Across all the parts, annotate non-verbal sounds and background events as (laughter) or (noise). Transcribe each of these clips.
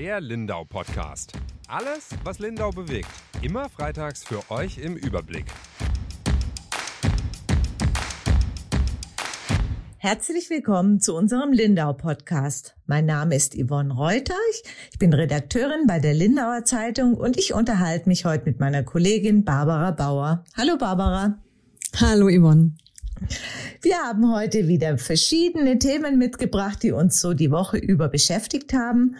Der Lindau Podcast. Alles, was Lindau bewegt. Immer freitags für euch im Überblick. Herzlich willkommen zu unserem Lindau Podcast. Mein Name ist Yvonne Reuter. Ich bin Redakteurin bei der Lindauer Zeitung und ich unterhalte mich heute mit meiner Kollegin Barbara Bauer. Hallo Barbara. Hallo Yvonne. Wir haben heute wieder verschiedene Themen mitgebracht, die uns so die Woche über beschäftigt haben.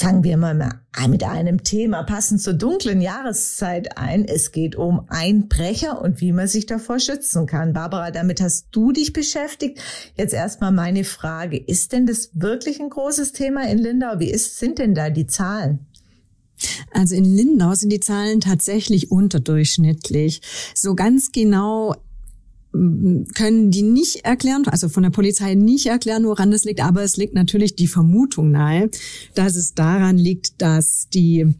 Fangen wir mal mit einem Thema passend zur dunklen Jahreszeit ein. Es geht um Einbrecher und wie man sich davor schützen kann. Barbara, damit hast du dich beschäftigt. Jetzt erstmal meine Frage. Ist denn das wirklich ein großes Thema in Lindau? Wie ist, sind denn da die Zahlen? Also in Lindau sind die Zahlen tatsächlich unterdurchschnittlich. So ganz genau können die nicht erklären, also von der Polizei nicht erklären, woran das liegt, aber es liegt natürlich die Vermutung nahe, dass es daran liegt, dass die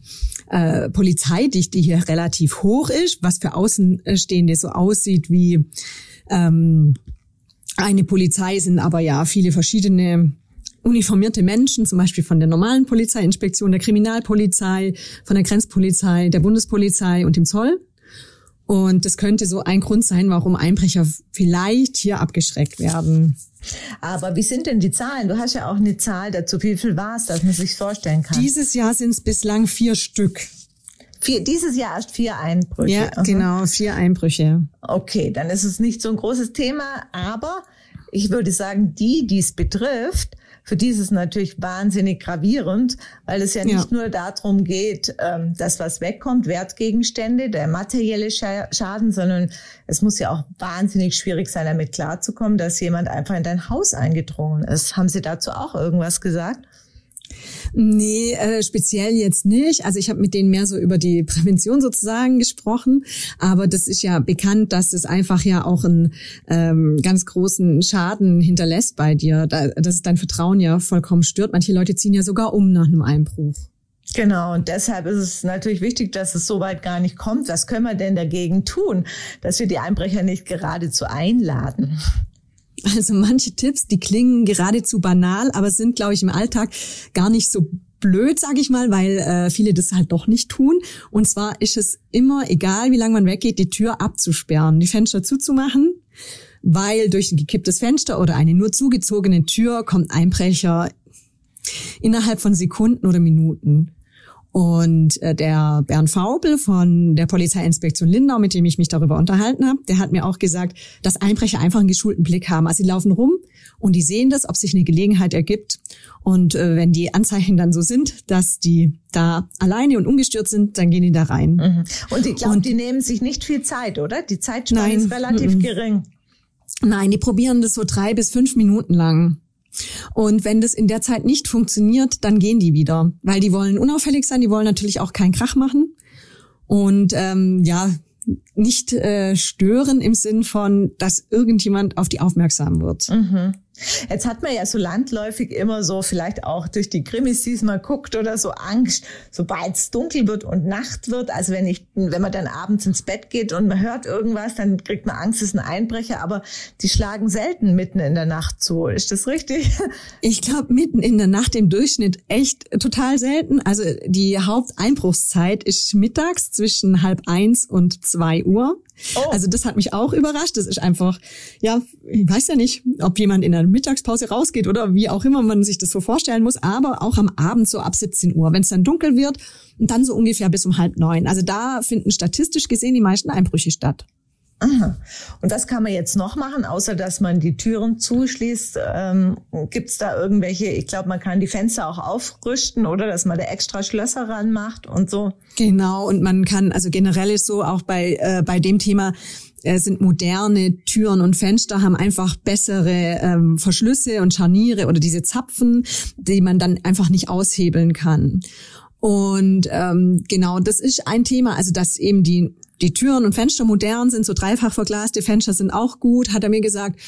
äh, Polizeidichte hier relativ hoch ist, was für Außenstehende so aussieht wie ähm, eine Polizei, sind aber ja viele verschiedene uniformierte Menschen, zum Beispiel von der normalen Polizeiinspektion, der Kriminalpolizei, von der Grenzpolizei, der Bundespolizei und dem Zoll. Und das könnte so ein Grund sein, warum Einbrecher vielleicht hier abgeschreckt werden. Aber wie sind denn die Zahlen? Du hast ja auch eine Zahl dazu. Wie viel war es, dass man sich vorstellen kann? Dieses Jahr sind es bislang vier Stück. Vier, dieses Jahr erst vier Einbrüche. Ja, Aha. genau, vier Einbrüche. Okay, dann ist es nicht so ein großes Thema, aber ich würde sagen, die, die es betrifft, für die ist es natürlich wahnsinnig gravierend, weil es ja nicht ja. nur darum geht, ähm, dass was wegkommt, Wertgegenstände, der materielle Schaden, sondern es muss ja auch wahnsinnig schwierig sein, damit klarzukommen, dass jemand einfach in dein Haus eingedrungen ist. Haben Sie dazu auch irgendwas gesagt? Nee, äh, speziell jetzt nicht. Also ich habe mit denen mehr so über die Prävention sozusagen gesprochen. Aber das ist ja bekannt, dass es einfach ja auch einen ähm, ganz großen Schaden hinterlässt bei dir. Da, dass es dein Vertrauen ja vollkommen stört. Manche Leute ziehen ja sogar um nach einem Einbruch. Genau, und deshalb ist es natürlich wichtig, dass es so weit gar nicht kommt. Was können wir denn dagegen tun, dass wir die Einbrecher nicht geradezu einladen? Also manche Tipps, die klingen geradezu banal, aber sind, glaube ich, im Alltag gar nicht so blöd, sage ich mal, weil äh, viele das halt doch nicht tun. Und zwar ist es immer, egal wie lange man weggeht, die Tür abzusperren, die Fenster zuzumachen, weil durch ein gekipptes Fenster oder eine nur zugezogene Tür kommt Einbrecher innerhalb von Sekunden oder Minuten. Und äh, der Bernd Faubel von der Polizeiinspektion Lindau, mit dem ich mich darüber unterhalten habe, der hat mir auch gesagt, dass Einbrecher einfach einen geschulten Blick haben. Also sie laufen rum und die sehen das, ob sich eine Gelegenheit ergibt. Und äh, wenn die Anzeichen dann so sind, dass die da alleine und ungestört sind, dann gehen die da rein. Mhm. Und ich glaube, die nehmen sich nicht viel Zeit, oder? Die Zeitspanne ist relativ mhm. gering. Nein, die probieren das so drei bis fünf Minuten lang. Und wenn das in der Zeit nicht funktioniert, dann gehen die wieder, weil die wollen unauffällig sein, die wollen natürlich auch keinen Krach machen und ähm, ja nicht äh, stören im Sinn von, dass irgendjemand auf die aufmerksam wird. Mhm. Jetzt hat man ja so landläufig immer so, vielleicht auch durch die Krimis, die man guckt oder so Angst, sobald es dunkel wird und Nacht wird. Also wenn ich, wenn man dann abends ins Bett geht und man hört irgendwas, dann kriegt man Angst, es ist ein Einbrecher. Aber die schlagen selten mitten in der Nacht zu. Ist das richtig? (laughs) Ich glaube, mitten in der Nacht im Durchschnitt echt total selten. Also die Haupteinbruchszeit ist mittags zwischen halb eins und zwei Uhr. Oh. Also das hat mich auch überrascht. Das ist einfach, ja, ich weiß ja nicht, ob jemand in der Mittagspause rausgeht oder wie auch immer man sich das so vorstellen muss, aber auch am Abend so ab 17 Uhr, wenn es dann dunkel wird und dann so ungefähr bis um halb neun. Also da finden statistisch gesehen die meisten Einbrüche statt. Aha. Und was kann man jetzt noch machen, außer dass man die Türen zuschließt? Ähm, Gibt es da irgendwelche, ich glaube, man kann die Fenster auch aufrüsten oder dass man da extra Schlösser ranmacht und so? Genau, und man kann, also generell ist so auch bei, äh, bei dem Thema, äh, sind moderne Türen und Fenster, haben einfach bessere ähm, Verschlüsse und Scharniere oder diese Zapfen, die man dann einfach nicht aushebeln kann. Und ähm, genau, das ist ein Thema, also dass eben die die Türen und Fenster modern sind, so dreifach verglaste Fenster sind auch gut, hat er mir gesagt.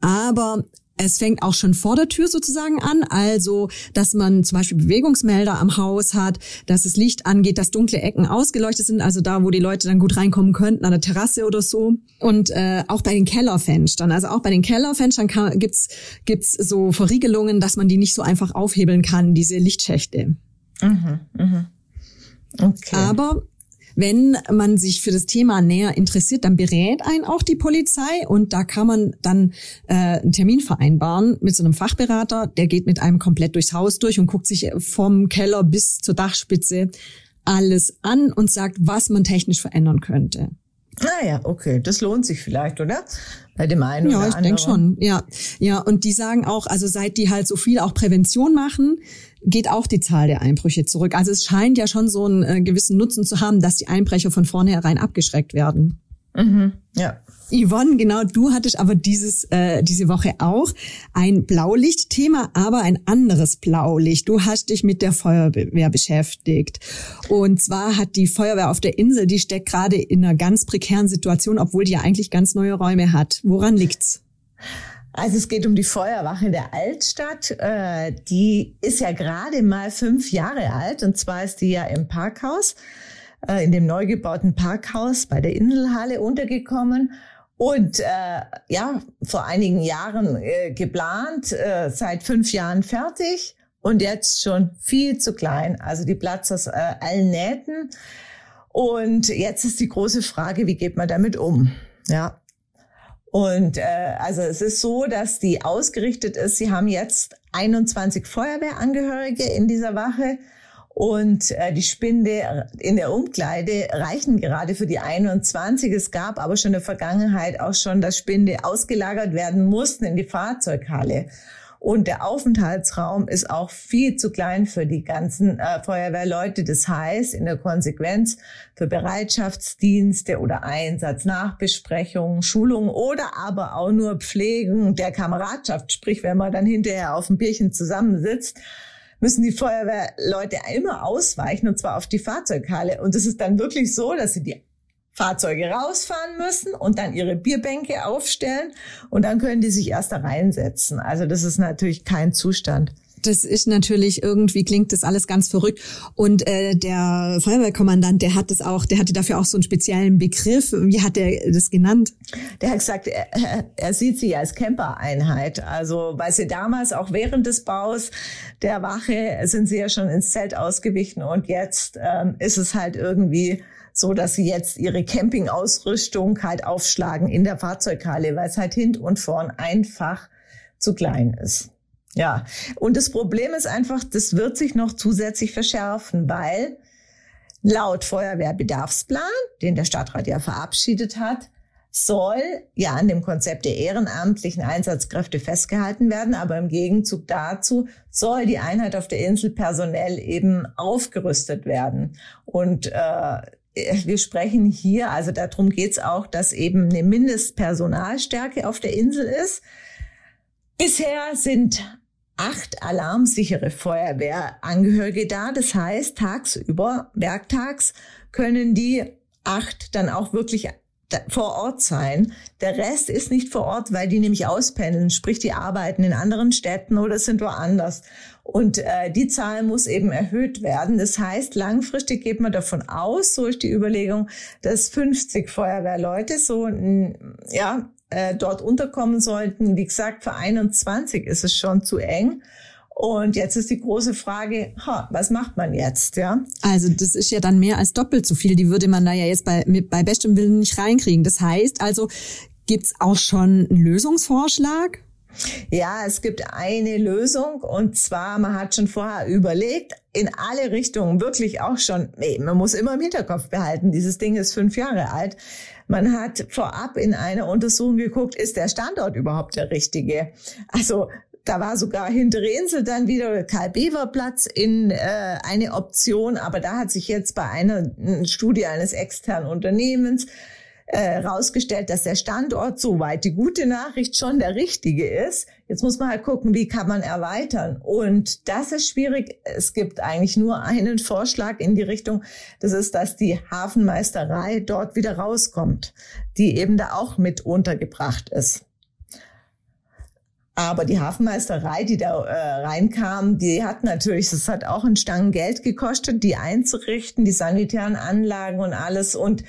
Aber es fängt auch schon vor der Tür sozusagen an, also dass man zum Beispiel Bewegungsmelder am Haus hat, dass das Licht angeht, dass dunkle Ecken ausgeleuchtet sind, also da, wo die Leute dann gut reinkommen könnten, an der Terrasse oder so. Und äh, auch bei den Kellerfenstern, also auch bei den Kellerfenstern kann, gibt's gibt's so Verriegelungen, dass man die nicht so einfach aufhebeln kann, diese Lichtschächte. Mhm, mh. Okay. Aber wenn man sich für das Thema näher interessiert, dann berät einen auch die Polizei und da kann man dann äh, einen Termin vereinbaren mit so einem Fachberater. Der geht mit einem komplett durchs Haus durch und guckt sich vom Keller bis zur Dachspitze alles an und sagt, was man technisch verändern könnte. Ah ja, okay, das lohnt sich vielleicht, oder? Bei dem einen ja, oder anderen. Ja, ich denke schon. Ja, ja. Und die sagen auch, also seit die halt so viel auch Prävention machen, geht auch die Zahl der Einbrüche zurück. Also es scheint ja schon so einen äh, gewissen Nutzen zu haben, dass die Einbrecher von vornherein abgeschreckt werden. Mhm, ja. Yvonne, genau, du hattest aber dieses, äh, diese Woche auch ein Blaulichtthema, aber ein anderes Blaulicht. Du hast dich mit der Feuerwehr beschäftigt. Und zwar hat die Feuerwehr auf der Insel, die steckt gerade in einer ganz prekären Situation, obwohl die ja eigentlich ganz neue Räume hat. Woran liegt's? Also es geht um die Feuerwache der Altstadt. Äh, die ist ja gerade mal fünf Jahre alt und zwar ist die ja im Parkhaus, äh, in dem neu gebauten Parkhaus bei der Inselhalle untergekommen. Und äh, ja, vor einigen Jahren äh, geplant, äh, seit fünf Jahren fertig und jetzt schon viel zu klein. Also die Platz aus äh, allen Nähten. Und jetzt ist die große Frage, wie geht man damit um? Ja, und äh, also es ist so, dass die ausgerichtet ist. Sie haben jetzt 21 Feuerwehrangehörige in dieser Wache und äh, die Spinde in der Umkleide reichen gerade für die 21. Es gab aber schon in der Vergangenheit auch schon, dass Spinde ausgelagert werden mussten in die Fahrzeughalle. Und der Aufenthaltsraum ist auch viel zu klein für die ganzen äh, Feuerwehrleute. Das heißt, in der Konsequenz für Bereitschaftsdienste oder Einsatznachbesprechungen, Schulungen oder aber auch nur Pflegen der Kameradschaft, sprich, wenn man dann hinterher auf dem Bierchen zusammensitzt, müssen die Feuerwehrleute immer ausweichen und zwar auf die Fahrzeughalle. Und es ist dann wirklich so, dass sie die Fahrzeuge rausfahren müssen und dann ihre Bierbänke aufstellen und dann können die sich erst da reinsetzen. Also das ist natürlich kein Zustand. Das ist natürlich irgendwie klingt das alles ganz verrückt und äh, der Feuerwehrkommandant, der hat das auch, der hatte dafür auch so einen speziellen Begriff. Wie hat er das genannt? Der hat gesagt, er, er sieht sie als Campereinheit. Also weil sie damals auch während des Baus der Wache sind sie ja schon ins Zelt ausgewichen und jetzt ähm, ist es halt irgendwie so dass sie jetzt ihre Campingausrüstung halt aufschlagen in der Fahrzeughalle, weil es halt hint und vorn einfach zu klein ist. Ja, und das Problem ist einfach, das wird sich noch zusätzlich verschärfen, weil laut Feuerwehrbedarfsplan, den der Stadtrat ja verabschiedet hat, soll ja an dem Konzept der ehrenamtlichen Einsatzkräfte festgehalten werden, aber im Gegenzug dazu soll die Einheit auf der Insel personell eben aufgerüstet werden. Und äh, wir sprechen hier, also darum geht es auch, dass eben eine Mindestpersonalstärke auf der Insel ist. Bisher sind acht alarmsichere Feuerwehrangehörige da. Das heißt, tagsüber, werktags, können die acht dann auch wirklich vor Ort sein. Der Rest ist nicht vor Ort, weil die nämlich auspendeln, sprich die arbeiten in anderen Städten oder sind woanders. Und äh, die Zahl muss eben erhöht werden. Das heißt, langfristig geht man davon aus, so ist die Überlegung, dass 50 Feuerwehrleute so ja äh, dort unterkommen sollten. Wie gesagt, für 21 ist es schon zu eng. Und jetzt ist die große Frage, ha, was macht man jetzt, ja? Also das ist ja dann mehr als doppelt so viel. Die würde man da ja jetzt bei, mit, bei bestem Willen nicht reinkriegen. Das heißt also, gibt's auch schon einen Lösungsvorschlag? Ja, es gibt eine Lösung und zwar, man hat schon vorher überlegt, in alle Richtungen, wirklich auch schon, man muss immer im Hinterkopf behalten, dieses Ding ist fünf Jahre alt. Man hat vorab in einer Untersuchung geguckt, ist der Standort überhaupt der richtige? Also da war sogar Hinterinsel dann wieder Karl-Bever-Platz in äh, eine Option, aber da hat sich jetzt bei einer Studie eines externen Unternehmens äh, rausgestellt, dass der Standort soweit die gute Nachricht schon der richtige ist. Jetzt muss man halt gucken, wie kann man erweitern. Und das ist schwierig. Es gibt eigentlich nur einen Vorschlag in die Richtung. Das ist, dass die Hafenmeisterei dort wieder rauskommt, die eben da auch mit untergebracht ist. Aber die Hafenmeisterei, die da äh, reinkam, die hat natürlich, das hat auch einen Stangen Geld gekostet, die einzurichten, die sanitären Anlagen und alles. Und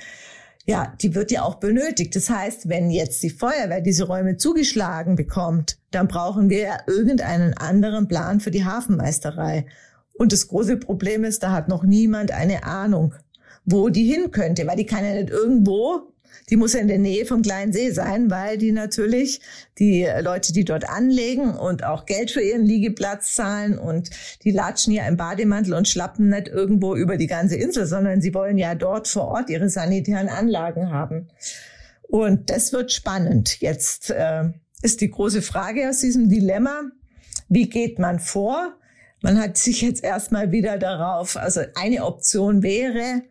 ja, die wird ja auch benötigt. Das heißt, wenn jetzt die Feuerwehr diese Räume zugeschlagen bekommt, dann brauchen wir ja irgendeinen anderen Plan für die Hafenmeisterei. Und das große Problem ist, da hat noch niemand eine Ahnung, wo die hin könnte, weil die kann ja nicht irgendwo die muss ja in der Nähe vom kleinen See sein, weil die natürlich die Leute, die dort anlegen und auch Geld für ihren Liegeplatz zahlen und die latschen ja im Bademantel und schlappen nicht irgendwo über die ganze Insel, sondern sie wollen ja dort vor Ort ihre sanitären Anlagen haben. Und das wird spannend. Jetzt äh, ist die große Frage aus diesem Dilemma, wie geht man vor? Man hat sich jetzt erstmal wieder darauf, also eine Option wäre,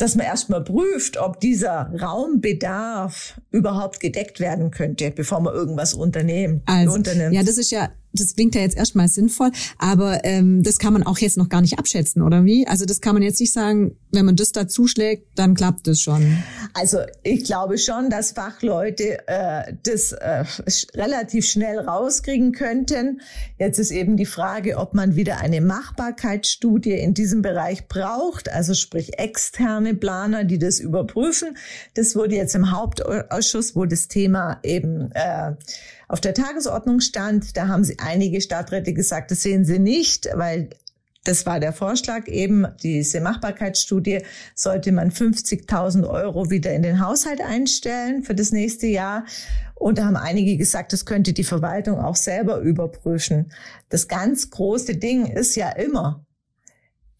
dass man erstmal prüft, ob dieser Raumbedarf überhaupt gedeckt werden könnte, bevor man irgendwas unternehmen, also, unternimmt. Ja, das ist ja das klingt ja jetzt erstmal sinnvoll, aber ähm, das kann man auch jetzt noch gar nicht abschätzen, oder wie? Also das kann man jetzt nicht sagen, wenn man das da zuschlägt, dann klappt das schon. Also ich glaube schon, dass Fachleute äh, das äh, relativ schnell rauskriegen könnten. Jetzt ist eben die Frage, ob man wieder eine Machbarkeitsstudie in diesem Bereich braucht, also sprich externe Planer, die das überprüfen. Das wurde jetzt im Hauptausschuss, wo das Thema eben äh, auf der Tagesordnung stand. Da haben sie einige Stadträte gesagt, das sehen sie nicht, weil das war der Vorschlag eben, diese Machbarkeitsstudie sollte man 50.000 Euro wieder in den Haushalt einstellen für das nächste Jahr. Und da haben einige gesagt, das könnte die Verwaltung auch selber überprüfen. Das ganz große Ding ist ja immer,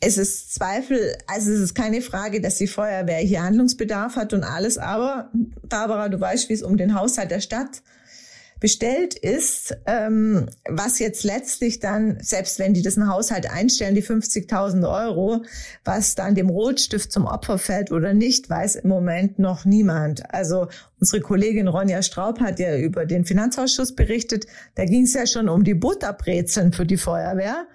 es ist Zweifel, also es ist keine Frage, dass die Feuerwehr hier Handlungsbedarf hat und alles, aber Barbara, du weißt, wie es um den Haushalt der Stadt bestellt ist, ähm, was jetzt letztlich dann, selbst wenn die das in Haushalt einstellen, die 50.000 Euro, was dann dem Rotstift zum Opfer fällt oder nicht, weiß im Moment noch niemand. Also unsere Kollegin Ronja Straub hat ja über den Finanzausschuss berichtet, da ging es ja schon um die Butterbrezeln für die Feuerwehr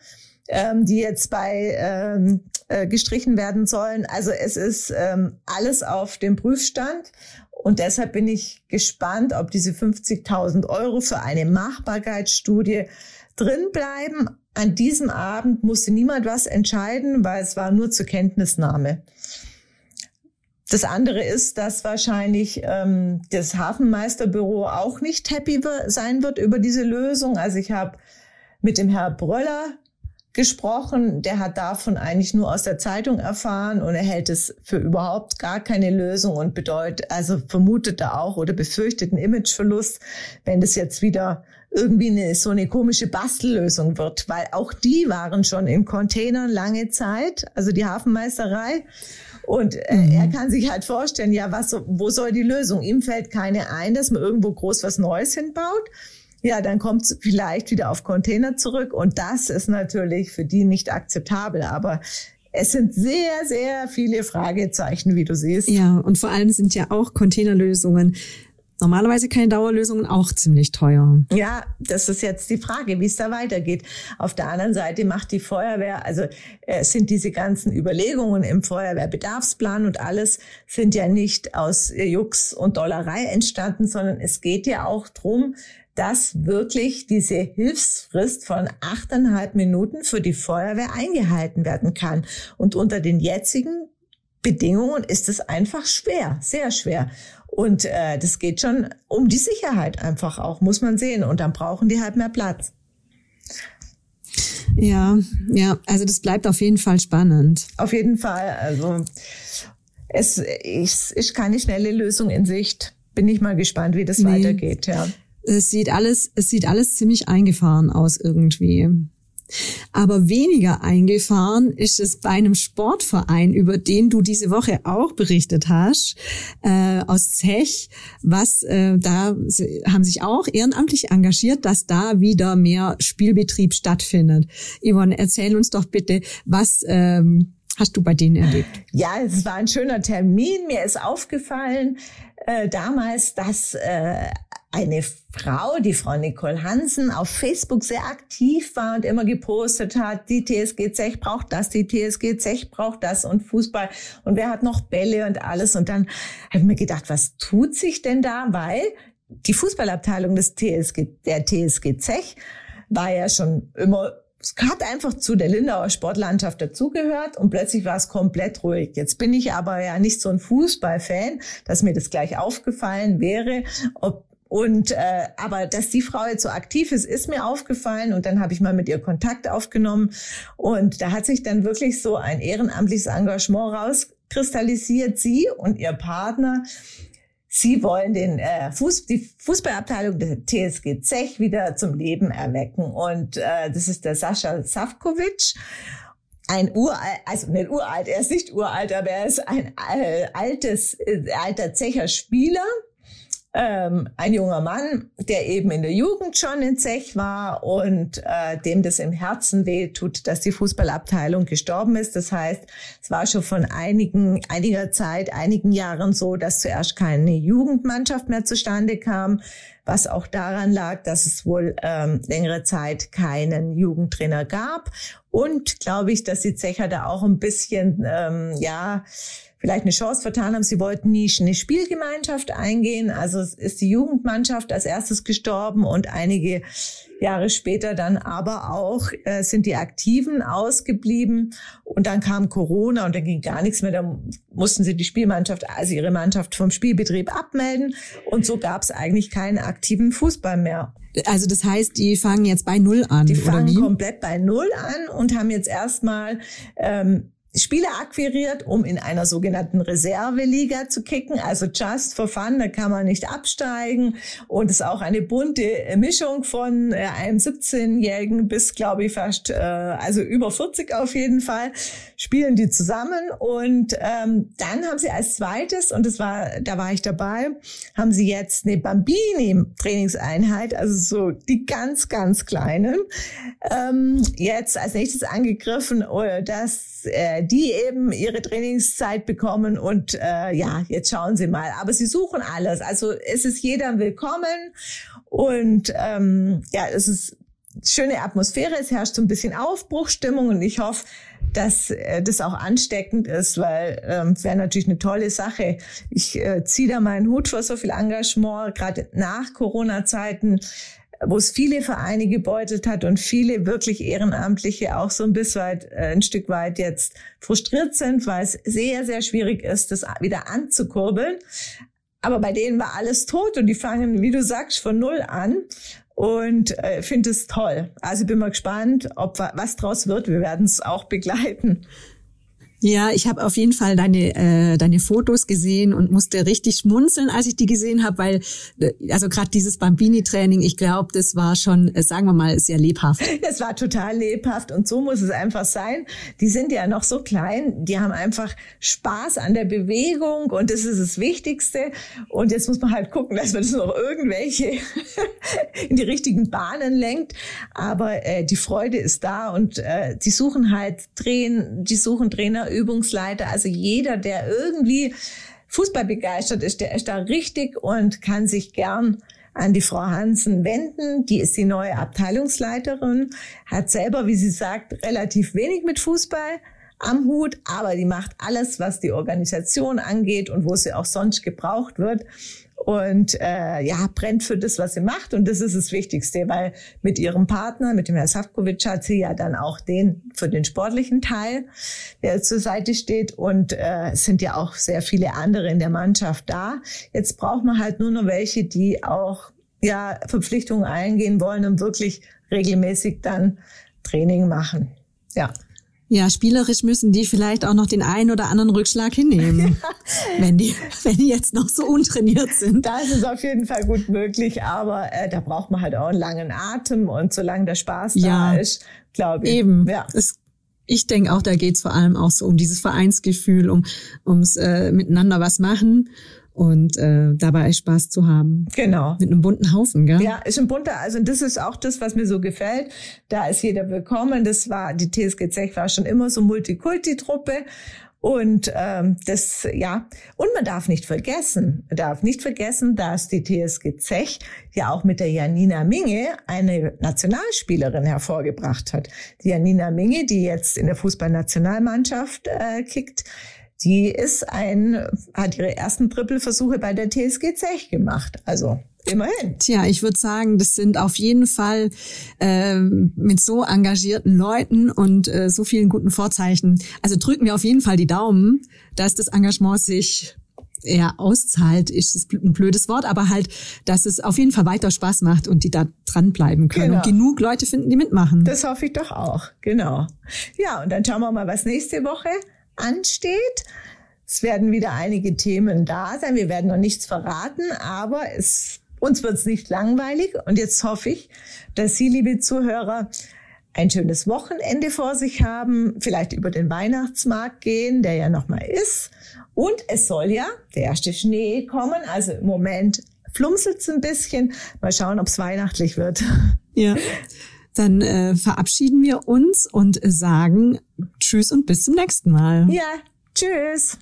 ähm, die jetzt bei ähm, äh, gestrichen werden sollen. Also es ist ähm, alles auf dem Prüfstand und deshalb bin ich gespannt, ob diese 50.000 Euro für eine Machbarkeitsstudie drin bleiben. An diesem Abend musste niemand was entscheiden, weil es war nur zur Kenntnisnahme. Das andere ist, dass wahrscheinlich ähm, das Hafenmeisterbüro auch nicht happy sein wird über diese Lösung. Also ich habe mit dem Herr Bröller gesprochen. Der hat davon eigentlich nur aus der Zeitung erfahren und er hält es für überhaupt gar keine Lösung und bedeutet, also vermutet er auch oder befürchtet einen Imageverlust, wenn das jetzt wieder irgendwie eine, so eine komische Bastellösung wird, weil auch die waren schon in Containern lange Zeit, also die Hafenmeisterei. Und äh, mhm. er kann sich halt vorstellen, ja, was, wo soll die Lösung? Ihm fällt keine ein, dass man irgendwo groß was Neues hinbaut ja, dann kommt es vielleicht wieder auf Container zurück und das ist natürlich für die nicht akzeptabel. Aber es sind sehr, sehr viele Fragezeichen, wie du siehst. Ja, und vor allem sind ja auch Containerlösungen normalerweise keine Dauerlösungen auch ziemlich teuer. Ja, das ist jetzt die Frage, wie es da weitergeht. Auf der anderen Seite macht die Feuerwehr, also äh, sind diese ganzen Überlegungen im Feuerwehrbedarfsplan und alles sind ja nicht aus Jux und Dollerei entstanden, sondern es geht ja auch drum dass wirklich diese Hilfsfrist von achteinhalb Minuten für die Feuerwehr eingehalten werden kann. Und unter den jetzigen Bedingungen ist es einfach schwer, sehr schwer. Und äh, das geht schon um die Sicherheit einfach auch, muss man sehen. Und dann brauchen die halt mehr Platz. Ja, ja, also das bleibt auf jeden Fall spannend. Auf jeden Fall. Also es ist keine schnelle Lösung in Sicht. Bin ich mal gespannt, wie das nee. weitergeht. Ja es sieht alles, es sieht alles ziemlich eingefahren aus irgendwie. Aber weniger eingefahren ist es bei einem Sportverein, über den du diese Woche auch berichtet hast, äh, aus Zech, was äh, da haben sich auch ehrenamtlich engagiert, dass da wieder mehr Spielbetrieb stattfindet. Yvonne, erzähl uns doch bitte, was ähm, hast du bei denen erlebt? Ja, es war ein schöner Termin. Mir ist aufgefallen äh, damals, dass äh, eine Frau, die Frau Nicole Hansen, auf Facebook sehr aktiv war und immer gepostet hat, die TSG Zech braucht das, die TSG Zech braucht das und Fußball und wer hat noch Bälle und alles. Und dann habe ich mir gedacht, was tut sich denn da? Weil die Fußballabteilung des TSG, der TSG Zech war ja schon immer es hat einfach zu der Lindauer Sportlandschaft dazugehört und plötzlich war es komplett ruhig. Jetzt bin ich aber ja nicht so ein Fußballfan, dass mir das gleich aufgefallen wäre, ob Und äh, aber dass die Frau jetzt so aktiv ist, ist mir aufgefallen und dann habe ich mal mit ihr Kontakt aufgenommen und da hat sich dann wirklich so ein ehrenamtliches Engagement rauskristallisiert. Sie und ihr Partner Sie wollen den äh, Fuß, die Fußballabteilung der TSG Zech wieder zum Leben erwecken. Und äh, das ist der Sascha Savkovic. Ein uralt, also nicht uralt, er ist nicht uralt, aber er ist ein altes, äh, alter Zecher Spieler ähm, ein junger Mann, der eben in der Jugend schon in Zech war und äh, dem das im Herzen weh tut, dass die Fußballabteilung gestorben ist. Das heißt, es war schon von einigen, einiger Zeit, einigen Jahren so, dass zuerst keine Jugendmannschaft mehr zustande kam, was auch daran lag, dass es wohl ähm, längere Zeit keinen Jugendtrainer gab. Und glaube ich, dass die Zecher da auch ein bisschen, ähm, ja, vielleicht eine Chance vertan haben. Sie wollten nie eine Spielgemeinschaft eingehen. Also ist die Jugendmannschaft als erstes gestorben und einige Jahre später dann aber auch äh, sind die Aktiven ausgeblieben und dann kam Corona und dann ging gar nichts mehr. Da mussten sie die Spielmannschaft, also ihre Mannschaft vom Spielbetrieb abmelden und so gab es eigentlich keinen aktiven Fußball mehr. Also das heißt, die fangen jetzt bei Null an. Die fangen komplett bei Null an und haben jetzt erstmal ähm, Spieler akquiriert, um in einer sogenannten Reserveliga zu kicken, also just for fun, da kann man nicht absteigen. Und es ist auch eine bunte Mischung von äh, einem 17-Jährigen bis, glaube ich, fast, äh, also über 40 auf jeden Fall, spielen die zusammen. Und ähm, dann haben sie als zweites, und das war, da war ich dabei, haben sie jetzt eine Bambini-Trainingseinheit, also so die ganz, ganz kleinen, ähm, jetzt als nächstes angegriffen, äh, dass äh, die eben ihre Trainingszeit bekommen und äh, ja, jetzt schauen Sie mal. Aber sie suchen alles. Also es ist jeder willkommen und ähm, ja, es ist schöne Atmosphäre, es herrscht so ein bisschen Aufbruchstimmung und ich hoffe, dass äh, das auch ansteckend ist, weil ähm, wäre natürlich eine tolle Sache. Ich äh, ziehe da meinen Hut vor so viel Engagement, gerade nach Corona-Zeiten wo es viele Vereine gebeutelt hat und viele wirklich Ehrenamtliche auch so ein bisschen weit, äh, ein Stück weit jetzt frustriert sind, weil es sehr, sehr schwierig ist, das wieder anzukurbeln. Aber bei denen war alles tot und die fangen, wie du sagst, von Null an und äh, finde es toll. Also bin mal gespannt, ob was draus wird. Wir werden es auch begleiten. Ja, ich habe auf jeden Fall deine äh, deine Fotos gesehen und musste richtig schmunzeln, als ich die gesehen habe, weil äh, also gerade dieses Bambini-Training, ich glaube, das war schon, äh, sagen wir mal, sehr lebhaft. (laughs) Das war total lebhaft und so muss es einfach sein. Die sind ja noch so klein, die haben einfach Spaß an der Bewegung und das ist das Wichtigste. Und jetzt muss man halt gucken, dass man das noch irgendwelche (laughs) in die richtigen Bahnen lenkt. Aber äh, die Freude ist da und äh, die suchen halt Trainer, die suchen Trainer Übungsleiter, also jeder, der irgendwie Fußball begeistert ist, der ist da richtig und kann sich gern an die Frau Hansen wenden. Die ist die neue Abteilungsleiterin, hat selber, wie sie sagt, relativ wenig mit Fußball am Hut, aber die macht alles, was die Organisation angeht und wo sie auch sonst gebraucht wird und äh, ja, brennt für das, was sie macht. Und das ist das Wichtigste, weil mit ihrem Partner, mit dem Herrn Safkovic, hat sie ja dann auch den für den sportlichen Teil, der zur Seite steht. Und äh, es sind ja auch sehr viele andere in der Mannschaft da. Jetzt braucht man halt nur noch welche, die auch ja Verpflichtungen eingehen wollen und wirklich regelmäßig dann Training machen. Ja. Ja, spielerisch müssen die vielleicht auch noch den einen oder anderen Rückschlag hinnehmen, (laughs) wenn die, wenn die jetzt noch so untrainiert sind. Da ist es auf jeden Fall gut möglich, aber äh, da braucht man halt auch einen langen Atem und solange der Spaß ja, da ist, glaube ich. Eben. Ja. Es, ich denke auch, da geht's vor allem auch so um dieses Vereinsgefühl, um ums äh, miteinander was machen und äh, dabei Spaß zu haben. Genau. Mit einem bunten Haufen, gell? Ja, ist ein bunter, also das ist auch das, was mir so gefällt. Da ist jeder willkommen. Das war, die TSG Zech war schon immer so Multikulti-Truppe. Und ähm, das, ja, und man darf nicht vergessen, man darf nicht vergessen, dass die TSG Zech ja auch mit der Janina Minge eine Nationalspielerin hervorgebracht hat. Die Janina Minge, die jetzt in der Fußballnationalmannschaft äh, kickt, die ist ein, hat ihre ersten Trippelversuche bei der TSG Zech gemacht. Also Immerhin. Tja, ich würde sagen, das sind auf jeden Fall äh, mit so engagierten Leuten und äh, so vielen guten Vorzeichen. Also drücken wir auf jeden Fall die Daumen, dass das Engagement sich eher auszahlt, ist ein blödes Wort, aber halt, dass es auf jeden Fall weiter Spaß macht und die da dranbleiben können genau. und genug Leute finden, die mitmachen. Das hoffe ich doch auch, genau. Ja, und dann schauen wir mal, was nächste Woche ansteht. Es werden wieder einige Themen da sein. Wir werden noch nichts verraten, aber es, uns wird es nicht langweilig. Und jetzt hoffe ich, dass Sie, liebe Zuhörer, ein schönes Wochenende vor sich haben, vielleicht über den Weihnachtsmarkt gehen, der ja noch mal ist. Und es soll ja der erste Schnee kommen. Also im Moment flumselt es ein bisschen. Mal schauen, ob es weihnachtlich wird. Ja. (laughs) Dann äh, verabschieden wir uns und sagen Tschüss und bis zum nächsten Mal. Ja, tschüss.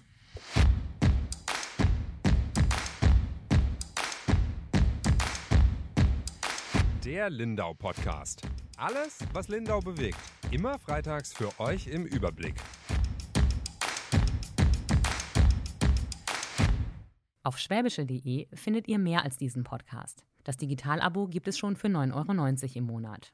Der Lindau Podcast. Alles, was Lindau bewegt. Immer freitags für euch im Überblick. Auf schwäbische.de findet ihr mehr als diesen Podcast. Das Digitalabo gibt es schon für 9,90 Euro im Monat.